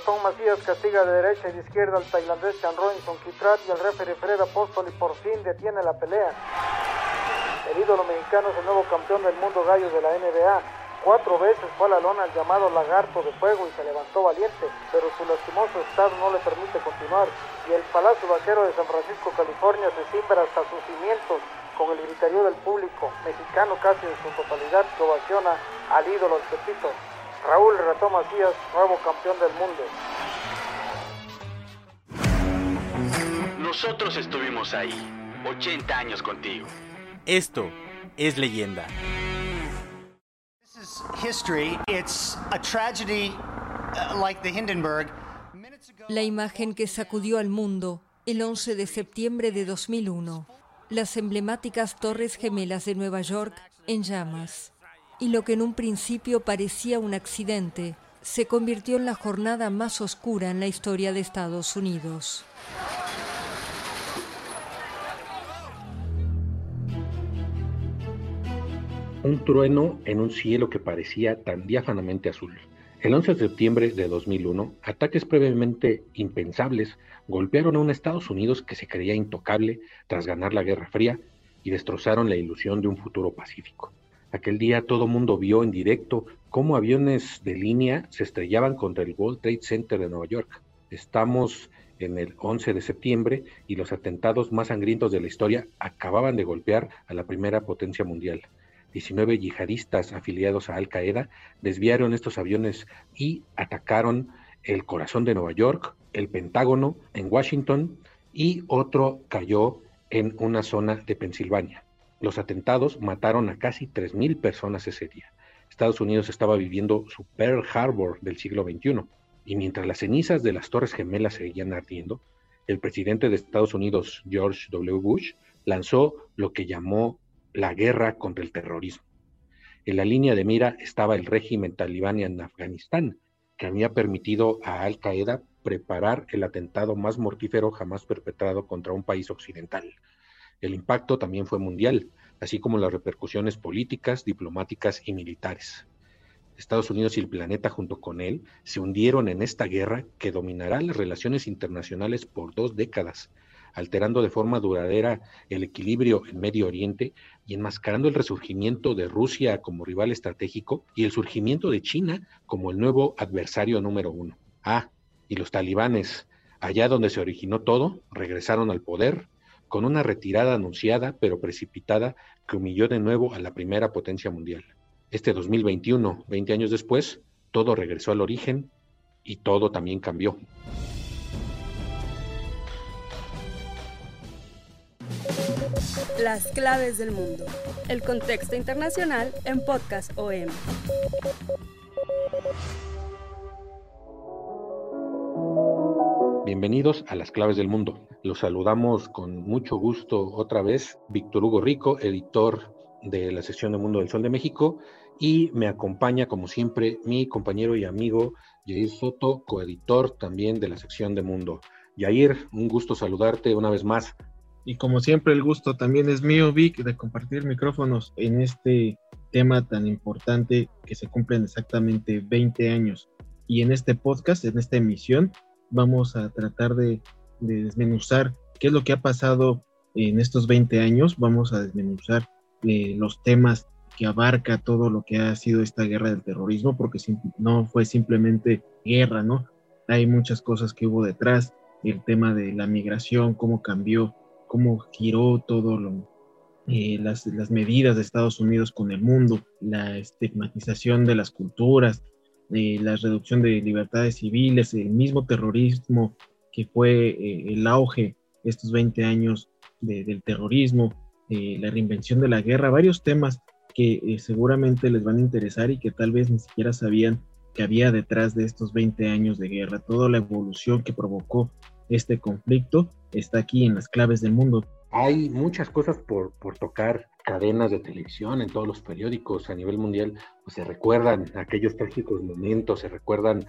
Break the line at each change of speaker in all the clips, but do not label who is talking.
El ratón Macías castiga de derecha y de izquierda al tailandés Chan Robinson Kitrat y el referee Fred Apóstol por fin detiene la pelea. El ídolo mexicano es el nuevo campeón del mundo gallo de la NBA. Cuatro veces fue a la lona el llamado lagarto de fuego y se levantó valiente, pero su lastimoso estado no le permite continuar. Y el Palacio Vaquero de San Francisco, California, se cimbra hasta sus cimientos con el griterío del público, mexicano casi en su totalidad, que ovaciona al ídolo del Pepito. Raúl Ratón Macías, nuevo campeón del mundo.
Nosotros estuvimos ahí, 80 años contigo.
Esto es leyenda.
This is history. It's a tragedy uh, like the Hindenburg.
La imagen que sacudió al mundo el 11 de septiembre de 2001. Las emblemáticas Torres Gemelas de Nueva York en llamas. Y lo que en un principio parecía un accidente se convirtió en la jornada más oscura en la historia de Estados Unidos.
Un trueno en un cielo que parecía tan diáfanamente azul. El 11 de septiembre de 2001, ataques previamente impensables golpearon a un Estados Unidos que se creía intocable tras ganar la Guerra Fría y destrozaron la ilusión de un futuro pacífico. Aquel día todo mundo vio en directo cómo aviones de línea se estrellaban contra el World Trade Center de Nueva York. Estamos en el 11 de septiembre y los atentados más sangrientos de la historia acababan de golpear a la primera potencia mundial. 19 yihadistas afiliados a Al Qaeda desviaron estos aviones y atacaron el corazón de Nueva York, el Pentágono en Washington y otro cayó en una zona de Pensilvania. Los atentados mataron a casi 3.000 personas ese día. Estados Unidos estaba viviendo su Pearl Harbor del siglo XXI y mientras las cenizas de las Torres Gemelas seguían ardiendo, el presidente de Estados Unidos, George W. Bush, lanzó lo que llamó la guerra contra el terrorismo. En la línea de mira estaba el régimen talibán en Afganistán, que había permitido a Al Qaeda preparar el atentado más mortífero jamás perpetrado contra un país occidental. El impacto también fue mundial, así como las repercusiones políticas, diplomáticas y militares. Estados Unidos y el planeta junto con él se hundieron en esta guerra que dominará las relaciones internacionales por dos décadas, alterando de forma duradera el equilibrio en Medio Oriente y enmascarando el resurgimiento de Rusia como rival estratégico y el surgimiento de China como el nuevo adversario número uno. Ah, y los talibanes, allá donde se originó todo, regresaron al poder con una retirada anunciada pero precipitada que humilló de nuevo a la primera potencia mundial. Este 2021, 20 años después, todo regresó al origen y todo también cambió.
Las claves del mundo. El contexto internacional en Podcast OM.
Bienvenidos a las claves del mundo. Los saludamos con mucho gusto otra vez, Víctor Hugo Rico, editor de la sección de Mundo del Sol de México, y me acompaña, como siempre, mi compañero y amigo Yair Soto, coeditor también de la sección de Mundo. Yair, un gusto saludarte una vez más.
Y como siempre, el gusto también es mío, Vic, de compartir micrófonos en este tema tan importante que se cumplen exactamente 20 años. Y en este podcast, en esta emisión, vamos a tratar de, de desmenuzar qué es lo que ha pasado en estos 20 años. Vamos a desmenuzar eh, los temas que abarca todo lo que ha sido esta guerra del terrorismo, porque no fue simplemente guerra, ¿no? Hay muchas cosas que hubo detrás, el tema de la migración, cómo cambió cómo giró todo lo, eh, las, las, medidas de Estados Unidos con el mundo, la estigmatización de las culturas, eh, la reducción de libertades civiles, el mismo terrorismo que fue eh, el auge estos 20 años de, del terrorismo, la reinvención de la guerra, varios temas que eh, seguramente les van a interesar y que tal vez ni siquiera sabían que había detrás de estos 20 años de guerra. Toda la evolución que provocó este conflicto está aquí en las claves del mundo.
Hay muchas cosas por, por tocar, cadenas de televisión, en todos los periódicos a nivel mundial, pues se recuerdan aquellos trágicos momentos, se recuerdan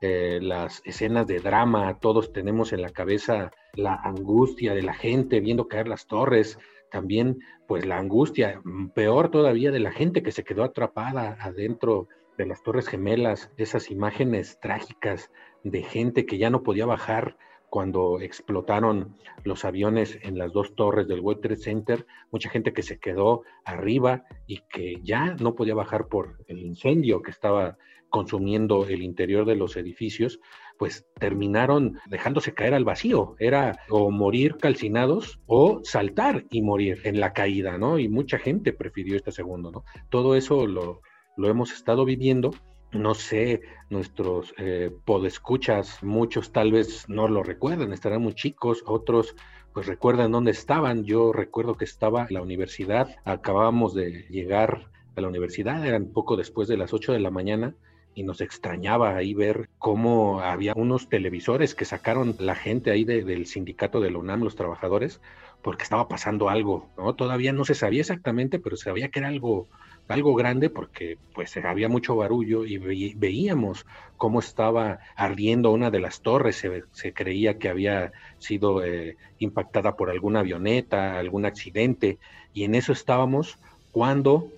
eh, las escenas de drama, todos tenemos en la cabeza la angustia de la gente viendo caer las torres, también pues la angustia, mm, peor todavía de la gente que se quedó atrapada adentro de las Torres Gemelas, esas imágenes trágicas de gente que ya no podía bajar cuando explotaron los aviones en las dos torres del World Trade Center, mucha gente que se quedó arriba y que ya no podía bajar por el incendio que estaba consumiendo el interior de los edificios, pues terminaron dejándose caer al vacío. Era o morir calcinados o saltar y morir en la caída, ¿no? Y mucha gente prefirió este segundo, ¿no? Todo eso lo, lo hemos estado viviendo no sé, nuestros eh, podescuchas, muchos tal vez no lo recuerdan, estarán muy chicos, otros pues recuerdan dónde estaban. Yo recuerdo que estaba en la universidad, acabábamos de llegar a la universidad, eran poco después de las 8 de la mañana y nos extrañaba ahí ver cómo había unos televisores que sacaron la gente ahí del sindicato de la UNAM, los trabajadores, porque estaba pasando algo, ¿no? Todavía no se sabía exactamente, pero se sabía que era algo algo grande porque pues había mucho barullo y veíamos cómo estaba ardiendo una de las torres, se, creía que había sido eh, impactada por alguna avioneta, algún accidente, y en eso estábamos cuando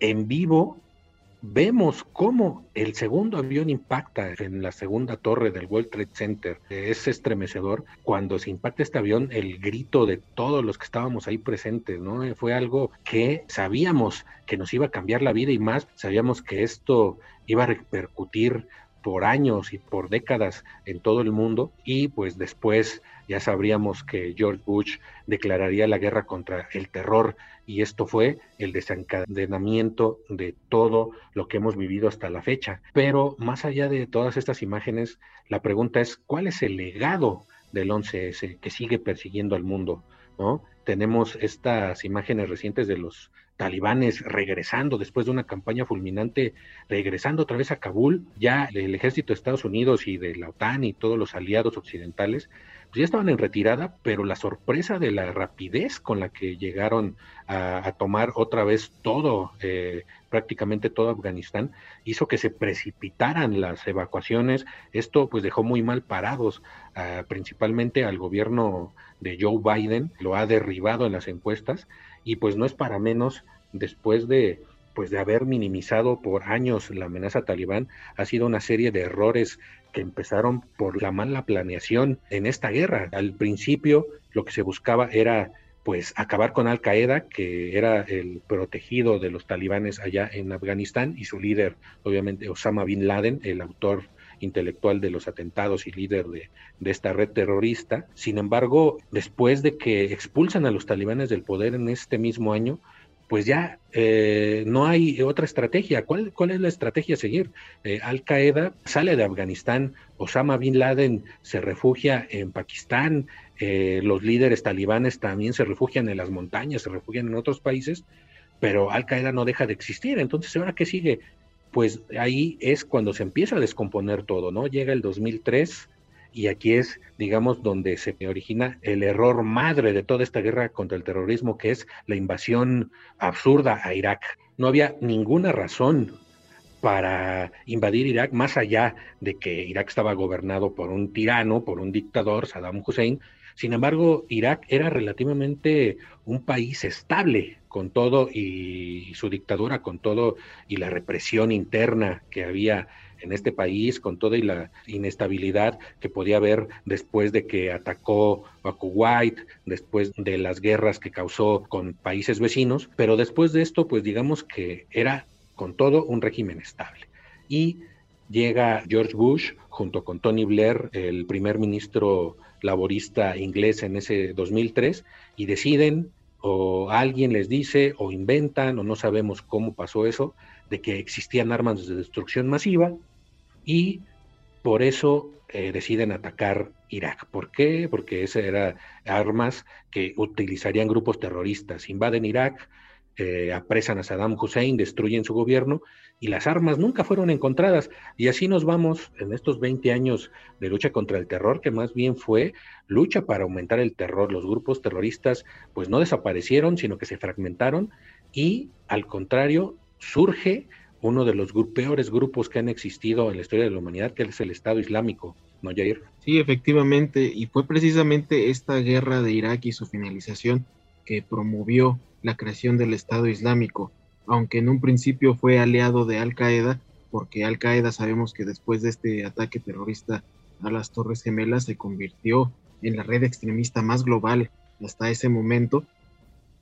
en vivo vemos cómo el segundo avión impacta en la segunda torre del World Trade Center. Es estremecedor. Cuando se impacta este avión, el grito de todos los que estábamos ahí presentes, ¿no? Fue algo que sabíamos que nos iba a cambiar la vida y más, sabíamos que esto iba a repercutir por años y por décadas en todo el mundo y pues después ya sabríamos que George Bush declararía la guerra contra el terror y esto fue el desencadenamiento de todo lo que hemos vivido hasta la fecha. Pero más allá de todas estas imágenes, la pregunta es, ¿cuál es el legado del 11S que sigue persiguiendo al mundo? ¿no? Tenemos estas imágenes recientes de los talibanes regresando después de una campaña fulminante, regresando otra vez a Kabul, ya el ejército de Estados Unidos y de la OTAN y todos los aliados occidentales, pues ya estaban en retirada, pero la sorpresa de la rapidez con la que llegaron a, tomar otra vez todo, eh, prácticamente todo Afganistán, hizo que se precipitaran las evacuaciones. Esto pues dejó muy mal parados, ah, principalmente al gobierno de Joe Biden, lo ha derribado en las encuestas y pues no es para menos después de pues de haber minimizado por años la amenaza talibán, ha sido una serie de errores que empezaron por la mala planeación en esta guerra. Al principio lo que se buscaba era pues acabar con Al Qaeda, que era el protegido de los talibanes allá en Afganistán, y su líder, obviamente, Osama Bin Laden, el autor intelectual de los atentados y líder de, de, esta red terrorista. Sin embargo, después de que expulsan a los talibanes del poder en este mismo año, pues ya eh, no hay otra estrategia. ¿Cuál, ¿Cuál, es la estrategia a seguir? Eh, Al Qaeda sale de Afganistán, Osama Bin Laden se refugia en Pakistán, eh, los líderes talibanes también se refugian en las montañas, se refugian en otros países, pero Al Qaeda no deja de existir. Entonces, ¿ahora qué sigue? pues ahí es cuando se empieza a descomponer todo, ¿no? Llega el 2003 y aquí es, digamos, donde se origina el error madre de toda esta guerra contra el terrorismo, que es la invasión absurda a Irak. No había ninguna razón para invadir Irak, más allá de que Irak estaba gobernado por un tirano, por un dictador, Saddam Hussein. Sin embargo, Irak era relativamente un país estable, con todo y su dictadura, con todo y la represión interna que había en este país, con toda la inestabilidad que podía haber después de que atacó a Kuwait, después de las guerras que causó con países vecinos, pero después de esto, pues digamos que era con todo un régimen estable. Y llega George Bush junto con Tony Blair, el primer ministro laborista inglés en ese 2003, y deciden o alguien les dice o inventan o no sabemos cómo pasó eso, de que existían armas de destrucción masiva y por eso eh, deciden atacar Irak. ¿Por qué? Porque esas eran armas que utilizarían grupos terroristas. Invaden Irak, eh, apresan a Saddam Hussein, destruyen su gobierno y las armas nunca fueron encontradas. Y así nos vamos en estos 20 años de lucha contra el terror, que más bien fue lucha para aumentar el terror. Los grupos terroristas pues no desaparecieron, sino que se fragmentaron y al contrario surge uno de los peores grupos que han existido en la historia de la humanidad, que es el Estado Islámico, ¿no, Jair?
Sí, efectivamente, y fue precisamente esta guerra de Irak y su finalización que promovió la creación del Estado Islámico, aunque en un principio fue aliado de Al Qaeda, porque Al Qaeda sabemos que después de este ataque terrorista a las Torres Gemelas se convirtió en la red extremista más global hasta ese momento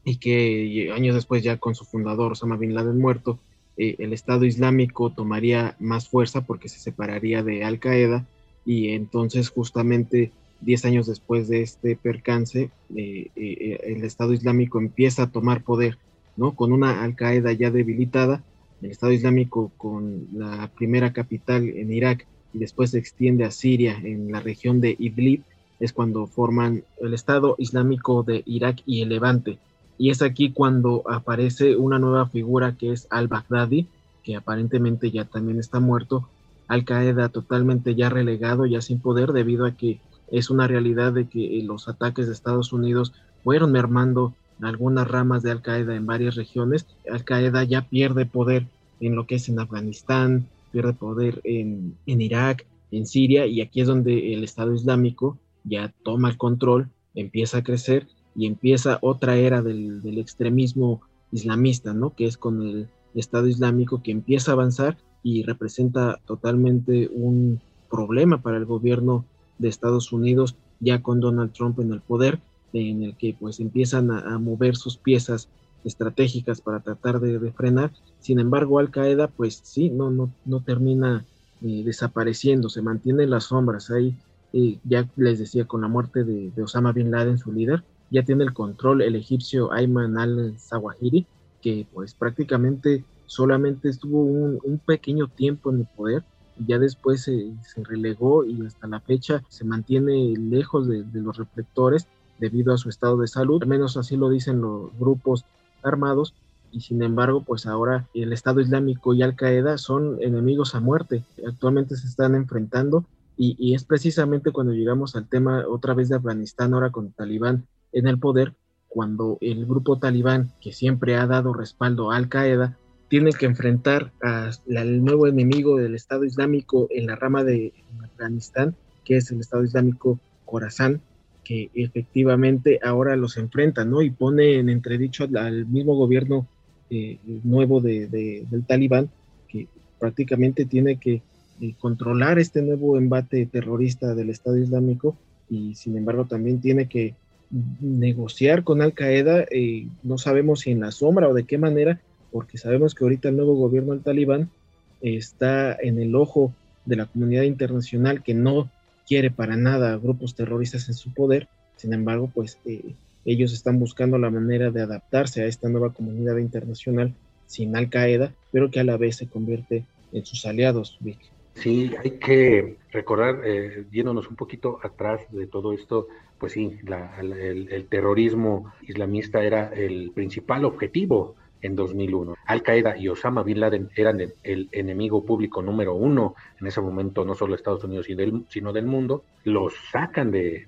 y que años después ya con su fundador Osama Bin Laden muerto, eh, el Estado Islámico tomaría más fuerza porque se separaría de Al Qaeda y entonces justamente 10 años después de este percance, eh, eh, el Estado Islámico empieza a tomar poder, ¿no? Con una Al Qaeda ya debilitada, el Estado Islámico con la primera capital en Irak y después se extiende a Siria en la región de Idlib, es cuando forman el Estado Islámico de Irak y el Levante. Y es aquí cuando aparece una nueva figura que es al-Baghdadi, que aparentemente ya también está muerto, Al Qaeda totalmente ya relegado, ya sin poder, debido a que es una realidad de que eh, los ataques de Estados Unidos fueron mermando algunas ramas de Al Qaeda en varias regiones. Al Qaeda ya pierde poder en lo que es en Afganistán, pierde poder en, Irak, en Siria, y aquí es donde el Estado Islámico ya toma el control, empieza a crecer y empieza otra era del, del extremismo islamista, ¿no? Que es con el Estado Islámico que empieza a avanzar y representa totalmente un problema para el gobierno de Estados Unidos ya con Donald Trump en el poder, en el que pues empiezan a, mover sus piezas estratégicas para tratar de, frenar. Sin embargo, Al Qaeda pues sí, no, no, no termina eh, desapareciendo, se mantiene en las sombras. Ahí eh, ya les decía, con la muerte de, Osama Bin Laden, su líder, ya tiene el control el egipcio Ayman al-Zawahiri, que pues prácticamente solamente estuvo un, un pequeño tiempo en el poder ya después se, relegó y hasta la fecha se mantiene lejos de, los reflectores debido a su estado de salud, al menos así lo dicen los grupos armados, y sin embargo, pues ahora el Estado Islámico y Al Qaeda son enemigos a muerte, actualmente se están enfrentando y, y, es precisamente cuando llegamos al tema otra vez de Afganistán, ahora con Talibán en el poder, cuando el grupo talibán, que siempre ha dado respaldo a Al Qaeda, tiene que enfrentar al nuevo enemigo del Estado Islámico en la rama de Afganistán, que es el Estado Islámico Khorasan, que efectivamente ahora los enfrenta, ¿no? Y pone en entredicho al, mismo gobierno eh, nuevo de, del Talibán, que prácticamente tiene que eh, controlar este nuevo embate terrorista del Estado Islámico y sin embargo también tiene que negociar con Al Qaeda, eh, no sabemos si en la sombra o de qué manera, porque sabemos que ahorita el nuevo gobierno del talibán está en el ojo de la comunidad internacional que no quiere para nada grupos terroristas en su poder, sin embargo, pues eh, ellos están buscando la manera de adaptarse a esta nueva comunidad internacional sin Al Qaeda, pero que a la vez se convierte en sus aliados.
Sí, hay que recordar, eh, yéndonos un poquito atrás de todo esto, pues sí, el, el, terrorismo islamista era el principal objetivo en 2001. Al Qaeda y Osama Bin Laden eran el, enemigo público número uno en ese momento, no solo de Estados Unidos, sino del mundo. Los sacan de,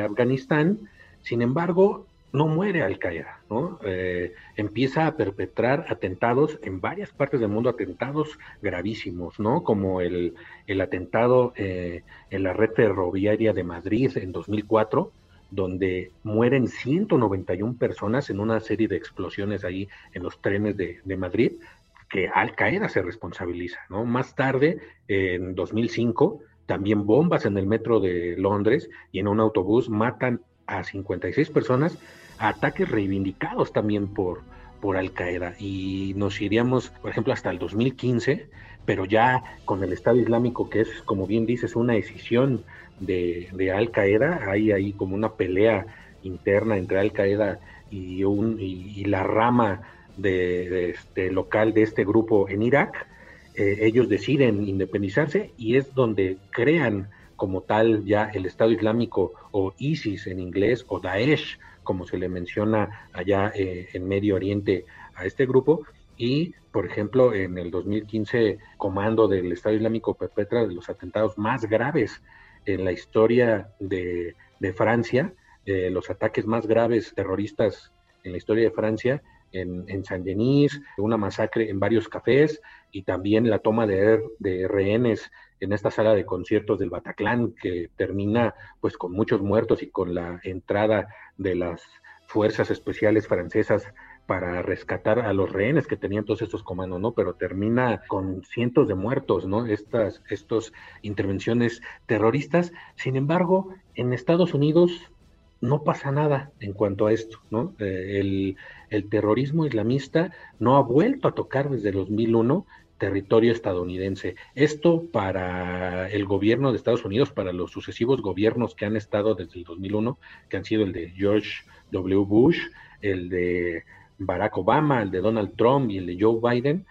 Afganistán, sin embargo, no muere Al Qaeda, ¿no? Eh, empieza a perpetrar atentados en varias partes del mundo, atentados gravísimos, ¿no? Como el, el atentado eh, en la red ferroviaria de Madrid en 2004, donde mueren 191 personas en una serie de explosiones ahí en los trenes de, Madrid, que Al Qaeda se responsabiliza, ¿no? Más tarde, en 2005, también bombas en el metro de Londres y en un autobús matan a 56 personas, ataques reivindicados también por, por Al Qaeda. Y nos iríamos, por ejemplo, hasta el 2015, pero ya con el Estado Islámico, que es, como bien dices, una decisión de, Al Qaeda, hay ahí como una pelea interna entre Al Qaeda y, un, y, la rama de, este local de este grupo en Irak. Eh, ellos deciden independizarse y es donde crean como tal ya el Estado Islámico o ISIS en inglés o Daesh, como se le menciona allá eh, en Medio Oriente a este grupo. Y, por ejemplo, en el 2015, comando del Estado Islámico perpetra los atentados más graves en la historia de, Francia, los ataques más graves terroristas en la historia de Francia, en, Saint-Denis, una masacre en varios cafés y también la toma de, de rehenes en esta sala de conciertos del Bataclan que termina pues con muchos muertos y con la entrada de las fuerzas especiales francesas para rescatar a los rehenes que tenían todos estos comandos, ¿no? Pero termina con cientos de muertos, ¿no? Estas estos intervenciones terroristas. Sin embargo, en Estados Unidos no pasa nada en cuanto a esto, ¿no? Eh, el, el, terrorismo islamista no ha vuelto a tocar desde 2001 territorio estadounidense. Esto para el gobierno de Estados Unidos, para los sucesivos gobiernos que han estado desde el 2001, que han sido el de George W. Bush, el de Barack Obama, el de Donald Trump y el de Joe Biden,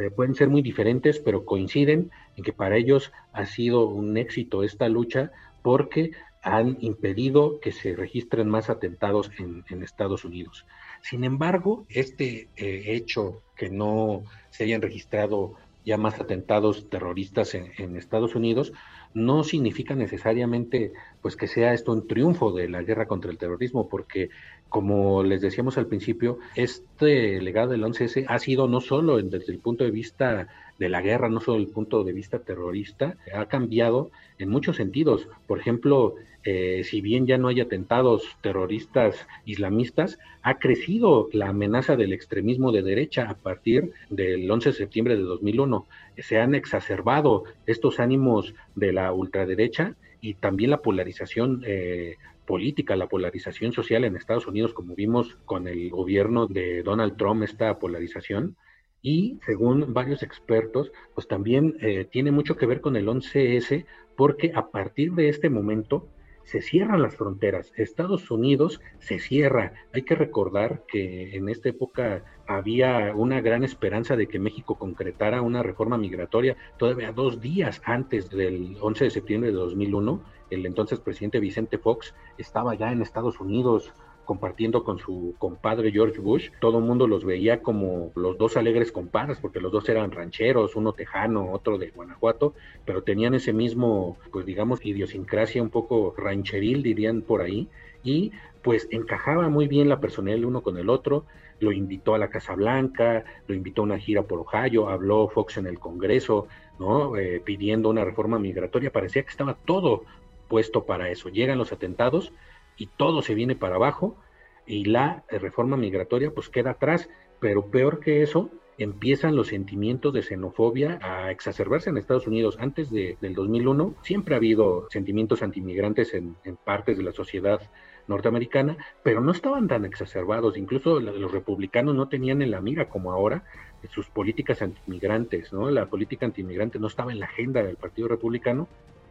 eh, pueden ser muy diferentes, pero coinciden en que para ellos ha sido un éxito esta lucha porque han impedido que se registren más atentados en, Estados Unidos. Sin embargo, este eh, hecho que no se hayan registrado ya más atentados terroristas en, Estados Unidos no significa necesariamente pues que sea esto un triunfo de la guerra contra el terrorismo porque como les decíamos al principio, este legado del 11S ha sido no solo desde el punto de vista de la guerra, no solo desde el punto de vista terrorista, ha cambiado en muchos sentidos. Por ejemplo, eh, si bien ya no hay atentados terroristas islamistas, ha crecido la amenaza del extremismo de derecha a partir del 11 de septiembre de 2001. Se han exacerbado estos ánimos de la ultraderecha y también la polarización eh, política, la polarización social en Estados Unidos, como vimos con el gobierno de Donald Trump, esta polarización. Y según varios expertos, pues también eh, tiene mucho que ver con el 11S, porque a partir de este momento se cierran las fronteras. Estados Unidos se cierra. Hay que recordar que en esta época había una gran esperanza de que México concretara una reforma migratoria todavía dos días antes del 11 de septiembre de 2001 el entonces presidente Vicente Fox estaba ya en Estados Unidos compartiendo con su compadre George Bush, todo el mundo los veía como los dos alegres compadres, porque los dos eran rancheros, uno tejano, otro de Guanajuato, pero tenían ese mismo, pues digamos, idiosincrasia un poco rancheril, dirían por ahí, y pues encajaba muy bien la personalidad uno con el otro, lo invitó a la Casa Blanca, lo invitó a una gira por Ohio, habló Fox en el Congreso, ¿no? Eh, pidiendo una reforma migratoria, parecía que estaba todo puesto para eso. Llegan los atentados y todo se viene para abajo y la reforma migratoria pues queda atrás, pero peor que eso, empiezan los sentimientos de xenofobia a exacerbarse en Estados Unidos. Antes de, del 2001 siempre ha habido sentimientos antimigrantes en, en partes de la sociedad norteamericana, pero no estaban tan exacerbados. Incluso los republicanos no tenían en la mira como ahora sus políticas antimigrantes, ¿no? La política antimigrante no estaba en la agenda del Partido Republicano.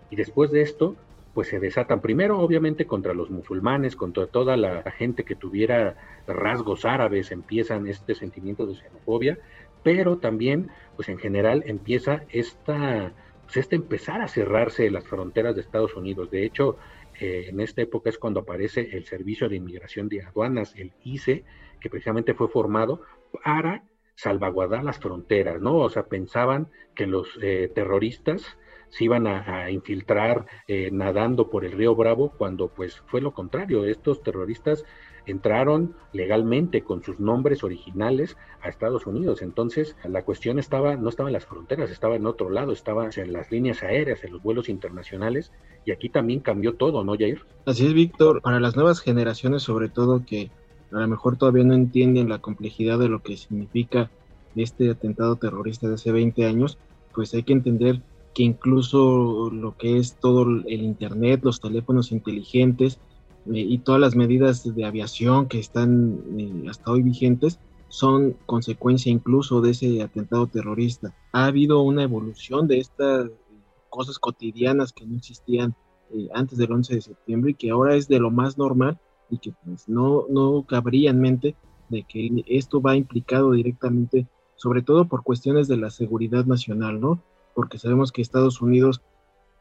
Y después de esto, pues se desatan primero obviamente contra los musulmanes, contra toda la gente que tuviera rasgos árabes, empiezan este sentimiento de xenofobia, pero también pues en general empieza esta, pues este empezar a cerrarse las fronteras de Estados Unidos. De hecho, eh, en esta época es cuando aparece el Servicio de Inmigración de Aduanas, el ICE, que precisamente fue formado para salvaguardar las fronteras, ¿no? O sea, pensaban que los eh, terroristas se iban a, infiltrar eh, nadando por el río Bravo, cuando pues fue lo contrario, estos terroristas entraron legalmente con sus nombres originales a Estados Unidos. Entonces, la cuestión estaba, no estaba en las fronteras, estaba en otro lado, estaba en las líneas aéreas, en los vuelos internacionales, y aquí también cambió todo, ¿no, Jair?
Así es, Víctor. Para las nuevas generaciones, sobre todo que a lo mejor todavía no entienden la complejidad de lo que significa este atentado terrorista de hace 20 años, pues hay que entender que incluso lo que es todo el Internet, los teléfonos inteligentes eh, y todas las medidas de aviación que están eh, hasta hoy vigentes son consecuencia incluso de ese atentado terrorista. Ha habido una evolución de estas cosas cotidianas que no existían eh, antes del 11 de septiembre y que ahora es de lo más normal y que pues, no, no cabría en mente de que esto va implicado directamente, sobre todo por cuestiones de la seguridad nacional, ¿no? Porque sabemos que Estados Unidos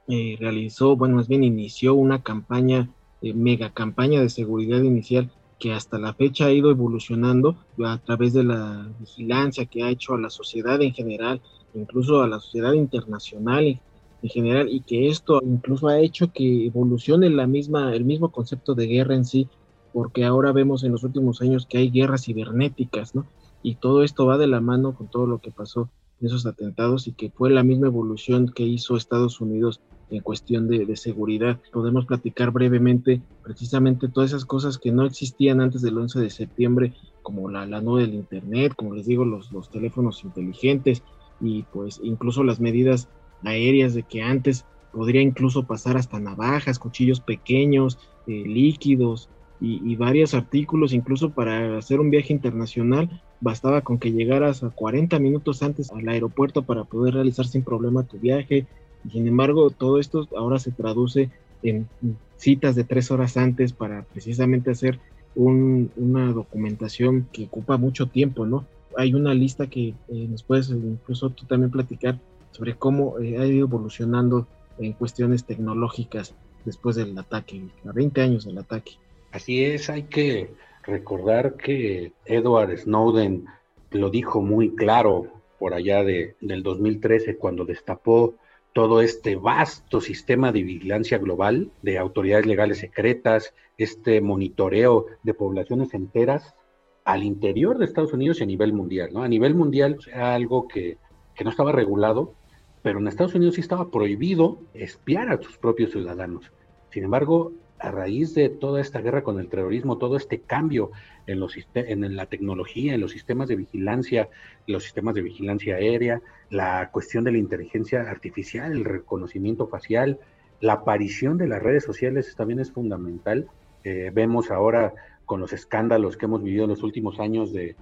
eh, realizó, bueno, más bien inició una campaña, eh, mega campaña de seguridad inicial que hasta la fecha ha ido evolucionando a través de la vigilancia que ha hecho a la sociedad en general, incluso a la sociedad internacional en general, y que esto incluso ha hecho que evolucione la misma, el mismo concepto de guerra en sí, porque ahora vemos en los últimos años que hay guerras cibernéticas, ¿no? Y todo esto va de la mano con todo lo que pasó esos atentados y que fue la misma evolución que hizo Estados Unidos en cuestión de, seguridad. Podemos platicar brevemente precisamente todas esas cosas que no existían antes del 11 de septiembre, como la, la nube del Internet, como les digo, los, los teléfonos inteligentes y pues incluso las medidas aéreas de que antes podría incluso pasar hasta navajas, cuchillos pequeños, eh, líquidos y, y, varios artículos, incluso para hacer un viaje internacional, bastaba con que llegaras a 40 minutos antes al aeropuerto para poder realizar sin problema tu viaje. Sin embargo, todo esto ahora se traduce en citas de tres horas antes para precisamente hacer un, una documentación que ocupa mucho tiempo, ¿no? Hay una lista que eh, nos puedes incluso tú también platicar sobre cómo eh, ha ido evolucionando en cuestiones tecnológicas después del ataque, a 20 años del ataque.
Así es, hay que recordar que Edward Snowden lo dijo muy claro por allá de, del 2013 cuando destapó todo este vasto sistema de vigilancia global de autoridades legales secretas, este monitoreo de poblaciones enteras al interior de Estados Unidos y a nivel mundial, ¿no? A nivel mundial era algo que, que no estaba regulado, pero en Estados Unidos sí estaba prohibido espiar a sus propios ciudadanos. Sin embargo, a raíz de toda esta guerra con el terrorismo, todo este cambio en, los, en la tecnología, en los sistemas de vigilancia, los sistemas de vigilancia aérea, la cuestión de la inteligencia artificial, el reconocimiento facial, la aparición de las redes sociales también es fundamental. Eh, vemos ahora con los escándalos que hemos vivido en los últimos años de,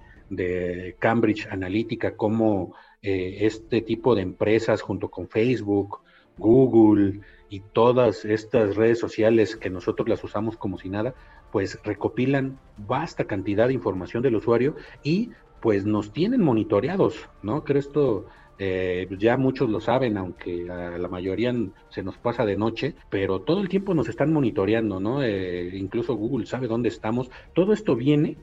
Cambridge Analytica, cómo eh, este tipo de empresas junto con Facebook, Google, y todas estas redes sociales que nosotros las usamos como si nada, pues recopilan vasta cantidad de información del usuario y pues nos tienen monitoreados, ¿no? Creo esto eh, ya muchos lo saben, aunque a la mayoría se nos pasa de noche, pero todo el tiempo nos están monitoreando, ¿no? Eh, incluso Google sabe dónde estamos. Todo esto viene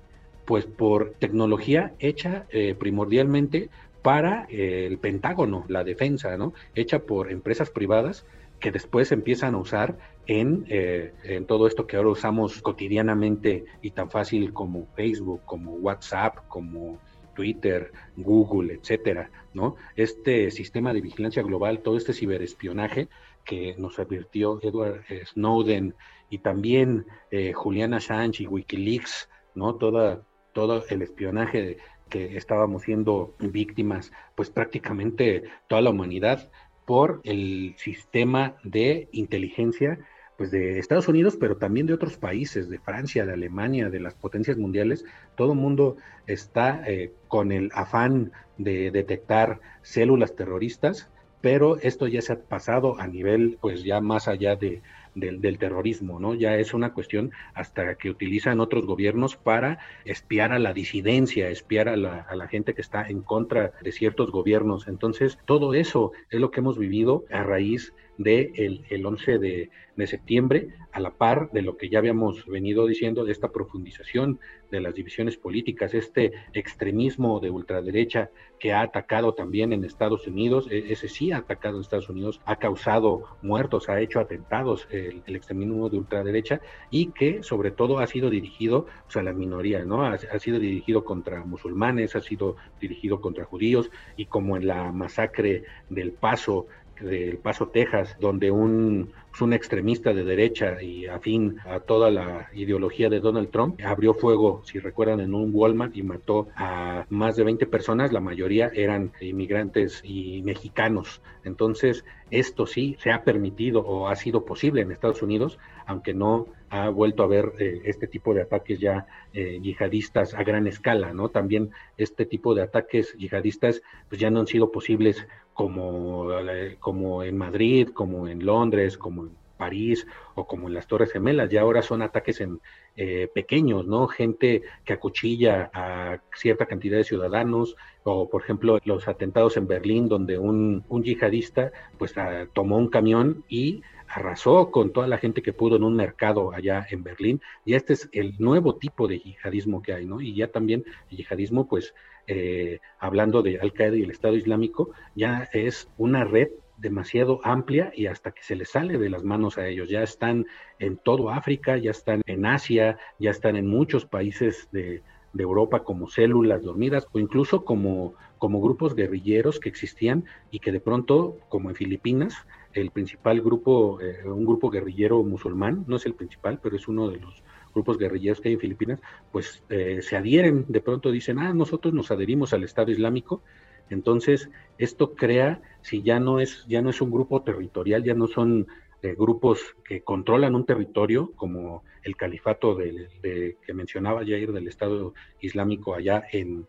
pues por tecnología hecha eh, primordialmente para el Pentágono, la defensa, ¿no? Hecha por empresas privadas que después empiezan a usar en, eh, en, todo esto que ahora usamos cotidianamente y tan fácil como Facebook, como WhatsApp, como Twitter, Google, etcétera, ¿no? Este sistema de vigilancia global, todo este ciberespionaje que nos advirtió Edward Snowden y también eh, Julian Assange y WikiLeaks, ¿no? Toda, todo el espionaje que estábamos siendo víctimas, pues prácticamente toda la humanidad, por el sistema de inteligencia pues de Estados Unidos, pero también de otros países, de Francia, de Alemania, de las potencias mundiales, todo el mundo está eh, con el afán de detectar células terroristas, pero esto ya se ha pasado a nivel, pues ya más allá de, del, terrorismo, ¿no? Ya es una cuestión hasta que utilizan otros gobiernos para espiar a la disidencia, espiar a la, a la gente que está en contra de ciertos gobiernos. Entonces, todo eso es lo que hemos vivido a raíz del de el 11 de, de septiembre, a la par de lo que ya habíamos venido diciendo de esta profundización de las divisiones políticas, este extremismo de ultraderecha que ha atacado también en Estados Unidos, e, ese sí ha atacado en Estados Unidos, ha causado muertos, ha hecho atentados el, extremismo de ultraderecha y que sobre todo ha sido dirigido a la minoría, ¿no? Ha, ha sido dirigido contra musulmanes, ha sido dirigido contra judíos y como en la masacre del Paso del Paso, Texas, donde un, pues, un extremista de derecha y afín a toda la ideología de Donald Trump abrió fuego, si recuerdan, en un Walmart y mató a más de 20 personas, la mayoría eran inmigrantes y mexicanos. Entonces, esto sí se ha permitido o ha sido posible en Estados Unidos, aunque no ha vuelto a ver eh, este tipo de ataques ya eh, yihadistas a gran escala, ¿no? También este tipo de ataques yihadistas pues ya no han sido posibles como, eh, como en Madrid, como en Londres, como París o como en las Torres Gemelas, ya ahora son ataques en eh, pequeños, ¿no? Gente que acuchilla a cierta cantidad de ciudadanos, o por ejemplo los atentados en Berlín, donde un, yihadista pues tomó un camión y arrasó con toda la gente que pudo en un mercado allá en Berlín, y este es el nuevo tipo de yihadismo que hay, ¿no? Y ya también el yihadismo, pues, eh, hablando de Al Qaeda y el Estado Islámico, ya es una red demasiado amplia y hasta que se les sale de las manos a ellos. Ya están en todo África, ya están en Asia, ya están en muchos países de, de Europa como células dormidas o incluso como, como grupos guerrilleros que existían y que de pronto, como en Filipinas, el principal grupo, eh, un grupo guerrillero musulmán, no es el principal, pero es uno de los grupos guerrilleros que hay en Filipinas, pues eh, se adhieren, de pronto dicen, ah, nosotros nos adherimos al Estado Islámico, entonces esto crea, si ya no es, ya no es un grupo territorial, ya no son grupos que controlan un territorio, como el califato de, que mencionaba Jair del Estado Islámico allá en,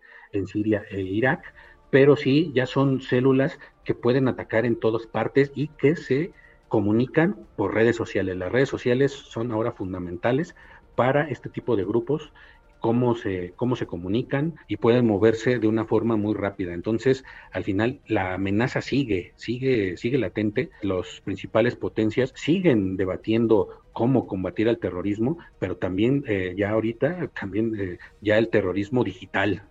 Siria e Irak, pero sí ya son células que pueden atacar en todas partes y que se comunican por redes sociales. Las redes sociales son ahora fundamentales para este tipo de grupos cómo se, cómo se comunican y pueden moverse de una forma muy rápida. Entonces, al final, la amenaza sigue, sigue, sigue latente. Los principales potencias siguen debatiendo cómo combatir al terrorismo, pero también eh, ya ahorita, también eh, ya el terrorismo digital,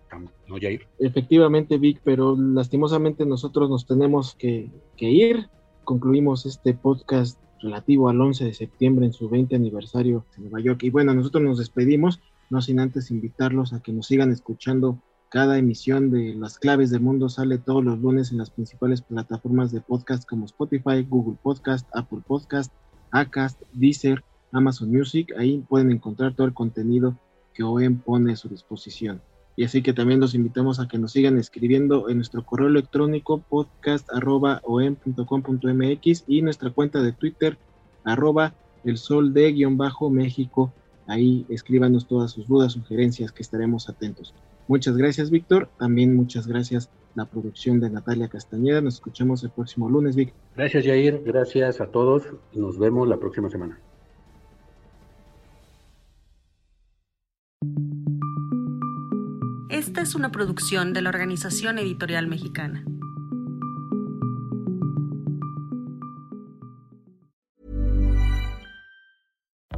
¿no, Jair?
Efectivamente, Vic, pero lastimosamente nosotros nos tenemos que, que ir. Concluimos este podcast relativo al 11 de septiembre en su 20 aniversario en Nueva York. Y bueno, nosotros nos despedimos no sin antes invitarlos a que nos sigan escuchando. Cada emisión de Las Claves del Mundo sale todos los lunes en las principales plataformas de podcast como Spotify, Google Podcast, Apple Podcast, Acast, Deezer, Amazon Music. Ahí pueden encontrar todo el contenido que OEM pone a su disposición. Y así que también los invitamos a que nos sigan escribiendo en nuestro correo electrónico podcast.om.com.mx y nuestra cuenta de Twitter arroba el sol de guion bajo México Ahí escríbanos todas sus dudas, sugerencias, que estaremos atentos. Muchas gracias, Víctor. También muchas gracias la producción de Natalia Castañeda. Nos escuchamos el próximo lunes, Víctor.
Gracias, Jair. Gracias a todos. Nos vemos la próxima semana.
Esta es una producción de la Organización Editorial Mexicana.